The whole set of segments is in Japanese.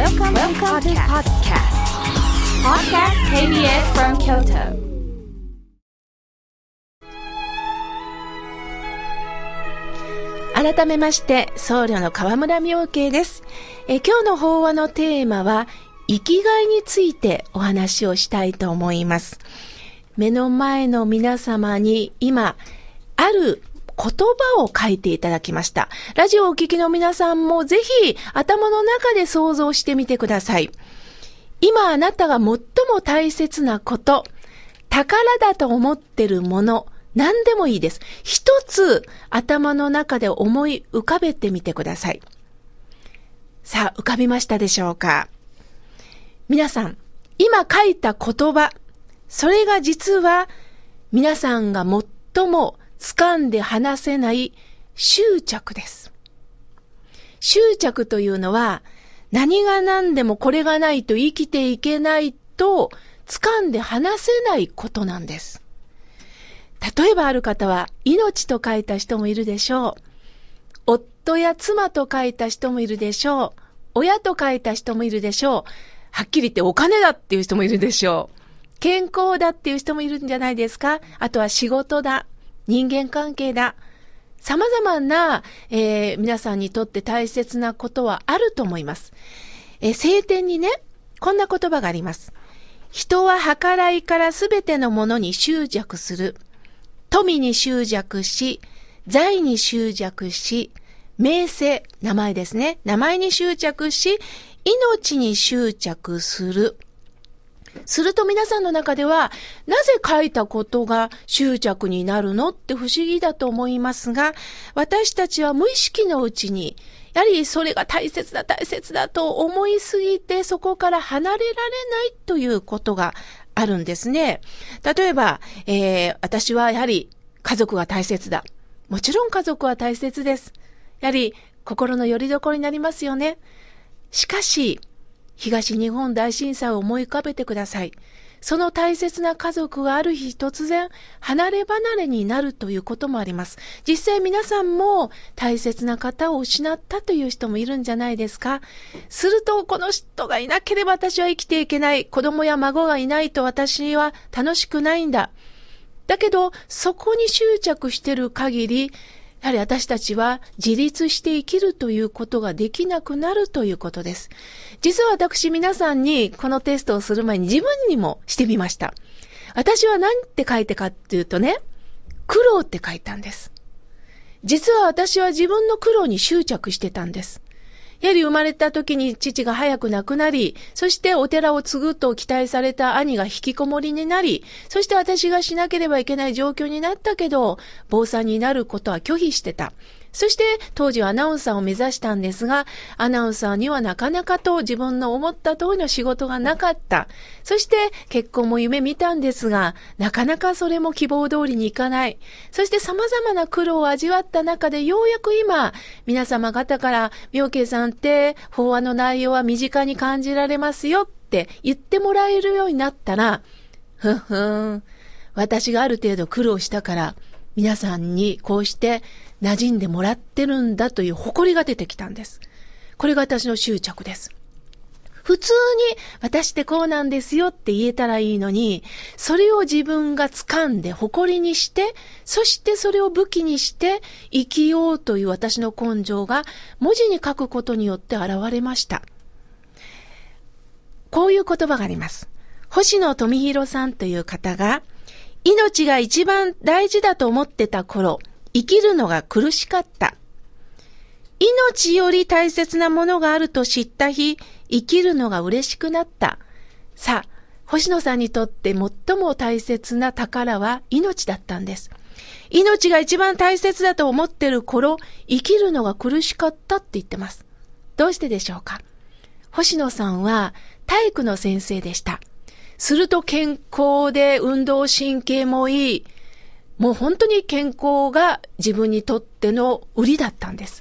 Welcome, Welcome to podcast. Podcast KBS from Kyoto. 改めまして、僧侶の河村明慶です。えー今日の法話のテーマは、生きがいについてお話をしたいと思います。目の前の皆様に今、ある言葉を書いていただきました。ラジオをお聞きの皆さんもぜひ頭の中で想像してみてください。今あなたが最も大切なこと、宝だと思ってるもの、何でもいいです。一つ頭の中で思い浮かべてみてください。さあ、浮かびましたでしょうか？皆さん、今書いた言葉、それが実は皆さんが最も掴んで離せない執着です。執着というのは何が何でもこれがないと生きていけないと掴んで離せないことなんです。例えばある方は命と書いた人もいるでしょう。夫や妻と書いた人もいるでしょう。親と書いた人もいるでしょう。はっきり言ってお金だっていう人もいるでしょう。健康だっていう人もいるんじゃないですかあとは仕事だ。人間関係だ。様々な、えー皆さんにとって大切なことはあると思います。えー聖典にね、こんな言葉があります。人は計らいからすべてのものに執着する。富に執着し、財に執着し、名声、名前ですね。名前に執着し、命に執着する。すると皆さんの中では、なぜ書いたことが執着になるのって不思議だと思いますが、私たちは無意識のうちに、やはりそれが大切だ大切だと思いすぎて、そこから離れられないということがあるんですね。例えば、えー私はやはり家族が大切だ。もちろん家族は大切です。やはり心の拠り所になりますよね。しかし、東日本大震災を思い浮かべてください。その大切な家族がある日突然離れ離れになるということもあります。実際皆さんも大切な方を失ったという人もいるんじゃないですか。するとこの人がいなければ私は生きていけない。子供や孫がいないと私は楽しくないんだ。だけど、そこに執着してる限り、やはり私たちは自立して生きるということができなくなるということです。実は私皆さんにこのテストをする前に自分にもしてみました。私は何て書いてかっていうとね、苦労って書いたんです。実は私は自分の苦労に執着してたんです。やはり生まれた時に父が早く亡くなり、そしてお寺を継ぐと期待された兄が引きこもりになり、そして私がしなければいけない状況になったけど、坊さんになることは拒否してた。そして当時はアナウンサーを目指したんですが、アナウンサーにはなかなかと自分の思った通りの仕事がなかった。そして結婚も夢見たんですが、なかなかそれも希望通りにいかない。そして様々な苦労を味わった中でようやく今、皆様方から、妙慶さんって法話の内容は身近に感じられますよって言ってもらえるようになったら、ふんふん、私がある程度苦労したから、皆さんにこうして馴染んでもらってるんだという誇りが出てきたんです。これが私の執着です。普通に私ってこうなんですよって言えたらいいのに、それを自分が掴んで誇りにして、そしてそれを武器にして生きようという私の根性が文字に書くことによって現れました。こういう言葉があります。星野富弘さんという方が、命が一番大事だと思ってた頃、生きるのが苦しかった。命より大切なものがあると知った日、生きるのが嬉しくなった。さあ、星野さんにとって最も大切な宝は命だったんです。命が一番大切だと思ってる頃、生きるのが苦しかったって言ってます。どうしてでしょうか？星野さんは体育の先生でした。すると健康で運動神経もいい。もう本当に健康が自分にとっての売りだったんです。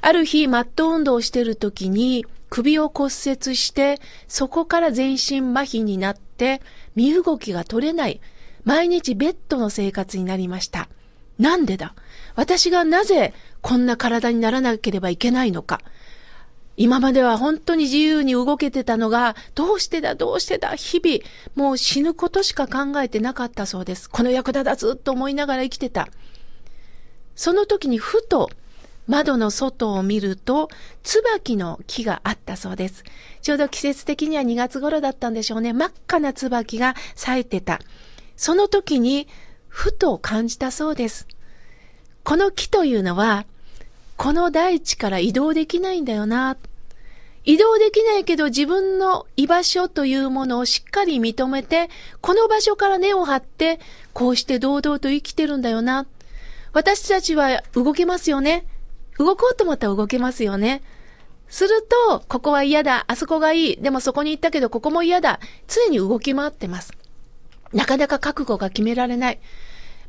ある日、マット運動をしている時に首を骨折して、そこから全身麻痺になって、身動きが取れない。毎日ベッドの生活になりました。なんでだ？私がなぜこんな体にならなければいけないのか？今までは本当に自由に動けてたのが、どうしてだ、どうしてだ、日々、もう死ぬことしか考えてなかったそうです。この役立だずっと思いながら生きてた。その時にふと、窓の外を見ると、椿の木があったそうです。ちょうど季節的には2月頃だったんでしょうね。真っ赤な椿が咲いてた。その時に、ふと感じたそうです。この木というのは、この大地から移動できないんだよな。移動できないけど自分の居場所というものをしっかり認めて、この場所から根を張って、こうして堂々と生きてるんだよな。私たちは動けますよね。動こうと思ったら動けますよね。すると、ここは嫌だ、あそこがいい、でもそこに行ったけどここも嫌だ。常に動き回ってます。なかなか覚悟が決められない。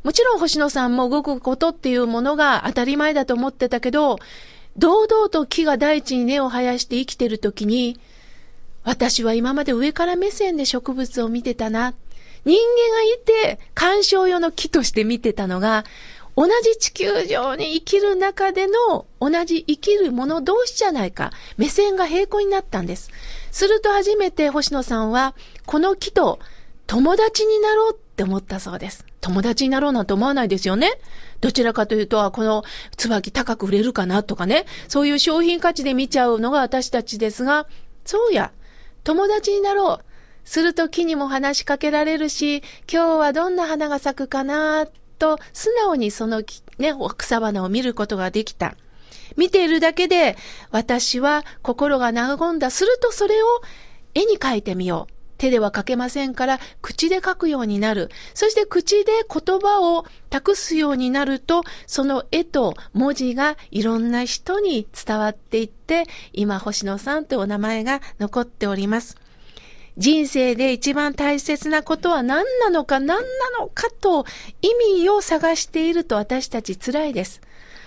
もちろん星野さんも動くことっていうものが当たり前だと思ってたけど、堂々と木が大地に根を生やして生きてる時に、私は今まで上から目線で植物を見てたな。人間がいて鑑賞用の木として見てたのが、同じ地球上に生きる中での同じ生きる者同士じゃないか。目線が平行になったんです。すると初めて星野さんは、この木と友達になろうって思ったそうです。友達になろうなんて思わないですよね。どちらかというと、この椿高く売れるかなとかね、そういう商品価値で見ちゃうのが私たちですが、そうや、友達になろう。すると木にも話しかけられるし、今日はどんな花が咲くかなと、素直にそのね、草花を見ることができた。見ているだけで、私は心が和んだ。するとそれを絵に描いてみよう。手では書けませんから、口で書くようになる。そして口で言葉を託すようになると、その絵と文字がいろんな人に伝わっていって、今星野さんというお名前が残っております。人生で一番大切なことは何なのか何なのかと意味を探していると私たち辛いです。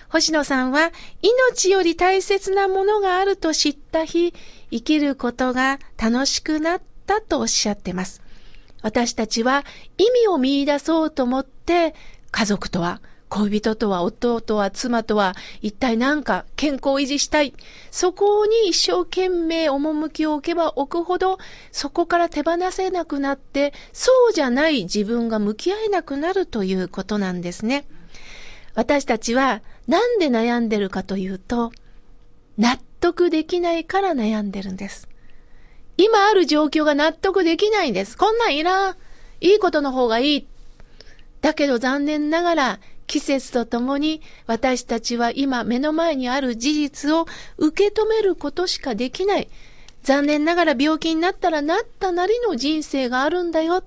星野さんは命より大切なものがあると知った日、生きることが楽しくなっったとおっしゃってます。私たちは意味を見出そうと思って家族とは恋人とは夫とは妻とは一体何か健康を維持したい。そこに一生懸命趣を置けば置くほどそこから手放せなくなってそうじゃない自分が向き合えなくなるということなんですね。私たちはなんで悩んでるかというと納得できないから悩んでるんです。今ある状況が納得できないんです。こんなんいらん。いいことの方がいい。だけど残念ながら季節とともに私たちは今目の前にある事実を受け止めることしかできない。残念ながら病気になったらなったなりの人生があるんだよ。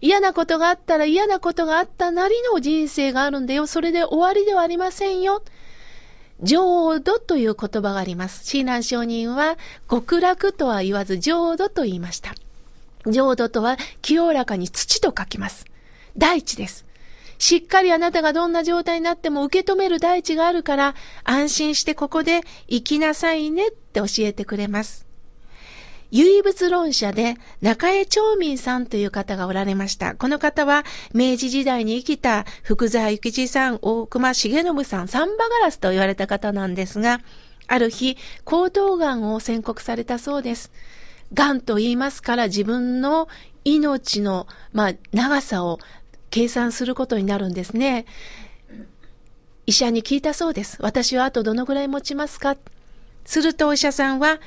嫌なことがあったら嫌なことがあったなりの人生があるんだよ。それで終わりではありませんよ。浄土という言葉があります。親鸞上人は極楽とは言わず浄土と言いました。浄土とは清らかに土と書きます。大地です。しっかりあなたがどんな状態になっても受け止める大地があるから安心してここで生きなさいねって教えてくれます。唯物論者で中江長民さんという方がおられました。この方は明治時代に生きた福沢諭吉さん、大隈重信さん、サンバガラスと言われた方なんですが、ある日、喉頭癌を宣告されたそうです。癌と言いますから自分の命の、まあ、長さを計算することになるんですね。医者に聞いたそうです。私はあとどのぐらい持ちますか？するとお医者さんは、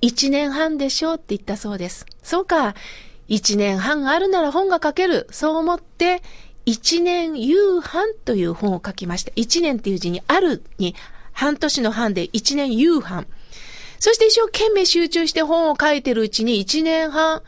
一年半でしょうって言ったそうです。そうか。一年半あるなら本が書ける。そう思って、一年夕飯という本を書きました。一年っていう字にあるに、半年の半で一年夕飯。そして一生懸命集中して本を書いてるうちに一年半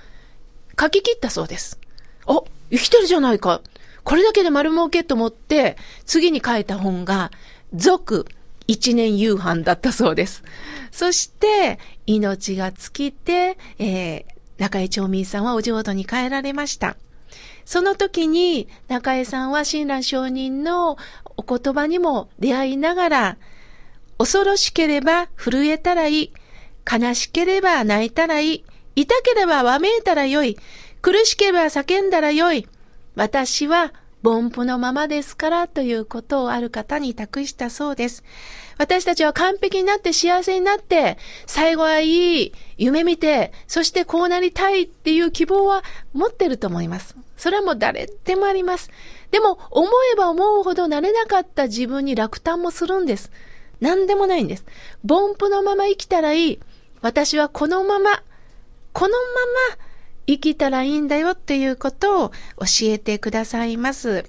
書き切ったそうです。お、生きてるじゃないか。これだけで丸儲けと思って、次に書いた本が、続、一年夕飯だったそうです。そして、命が尽きて、えー、中江町民さんはお浄土に帰られました。その時に中江さんは親鸞上人のお言葉にも出会いながら、恐ろしければ震えたらいい。悲しければ泣いたらいい。痛ければわめいたらよい。苦しければ叫んだらよい。私は凡夫のままですからということをある方に託したそうです。私たちは完璧になって幸せになって、最後はいい夢見て、そしてこうなりたいっていう希望は持ってると思います。それはもう誰でもあります。でも、思えば思うほどなれなかった自分に落胆もするんです。何でもないんです。凡夫のまま生きたらいい。私はこのまま、このまま生きたらいいんだよっていうことを教えてくださいます。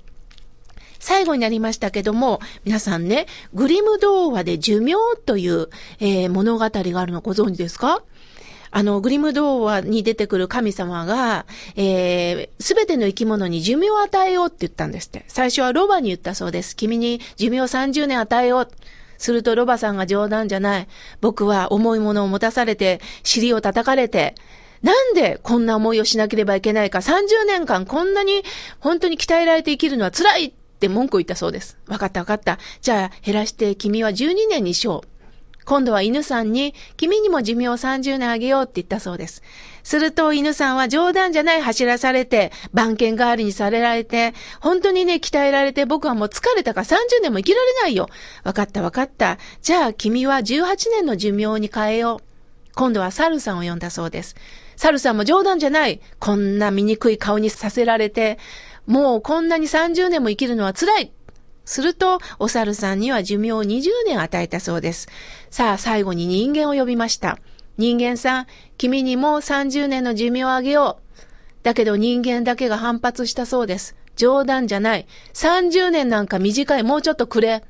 最後になりましたけども、皆さんね、グリム童話で寿命という、えー、物語があるのご存知ですか？あの、グリム童話に出てくる神様が、えす、べての生き物に寿命を与えようって言ったんですって。最初はロバに言ったそうです。君に寿命30年与えよう。するとロバさんが冗談じゃない。僕は重いものを持たされて、尻を叩かれて、なんでこんな思いをしなければいけないか、30年間こんなに本当に鍛えられて生きるのは辛いって文句を言ったそうです。わかったわかった。じゃあ減らして君は12年にしよう。今度は犬さんに、君にも寿命を30年あげようって言ったそうです。すると犬さんは冗談じゃない走らされて、番犬代わりにされられて、本当にね、鍛えられて僕はもう疲れたから30年も生きられないよ。わかったわかった。じゃあ君は18年の寿命に変えよう。今度はサルさんを呼んだそうです。サルさんも冗談じゃない。こんな醜い顔にさせられて、もうこんなに30年も生きるのは辛い。すると、お猿さんには寿命を20年与えたそうです。さあ、最後に人間を呼びました。人間さん、君にもう30年の寿命をあげよう。だけど人間だけが反発したそうです。冗談じゃない。30年なんか短い。もうちょっとくれ。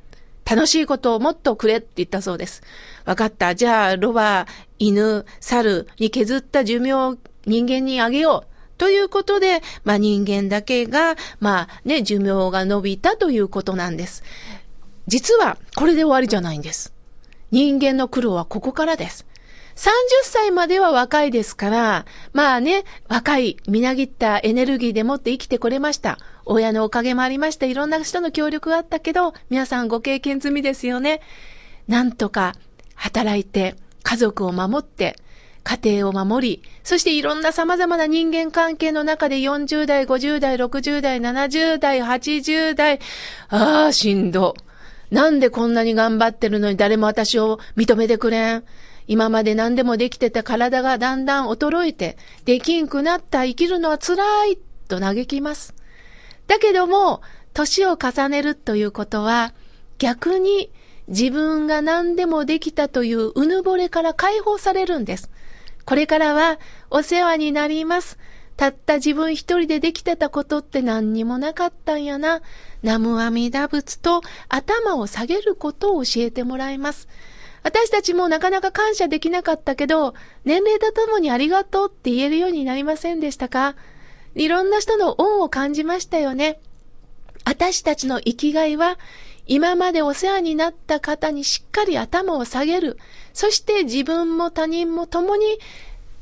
楽しいことをもっとくれって言ったそうです。わかった。じゃあ、ロバ、犬、猿に削った寿命を人間にあげよう。ということで、まあ人間だけが、まあね、寿命が伸びたということなんです。実は、これで終わりじゃないんです。人間の苦労はここからです。30歳までは若いですから、まあね、若い、みなぎったエネルギーでもって生きてこれました。親のおかげもありました。いろんな人の協力があったけど、皆さんご経験済みですよね。なんとか働いて、家族を守って、家庭を守り、そしていろんな様々な人間関係の中で40代、50代、60代、70代、80代、ああ、しんど。なんでこんなに頑張ってるのに誰も私を認めてくれん？今まで何でもできてた体がだんだん衰えて、できんくなった生きるのは辛い、と嘆きます。だけども、年を重ねるということは、逆に自分が何でもできたといううぬぼれから解放されるんです。これからはお世話になります。たった自分一人でできてたことって何にもなかったんやな。南無阿弥陀仏と頭を下げることを教えてもらいます。私たちもなかなか感謝できなかったけど、年齢とともにありがとうって言えるようになりませんでしたか？いろんな人の恩を感じましたよね。私たちの生きがいは、今までお世話になった方にしっかり頭を下げる。そして自分も他人も共に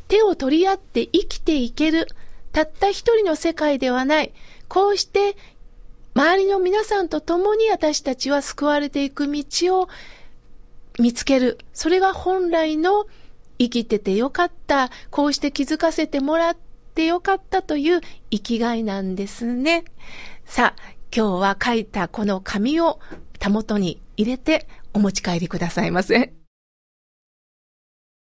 手を取り合って生きていける。たった一人の世界ではない。こうして周りの皆さんと共に私たちは救われていく道を見つける。それが本来の生きててよかった。こうして気づかせてもらってよかったという生きがいなんですね。さあ、今日は書いたこの紙を手元に入れてお持ち帰りくださいませ。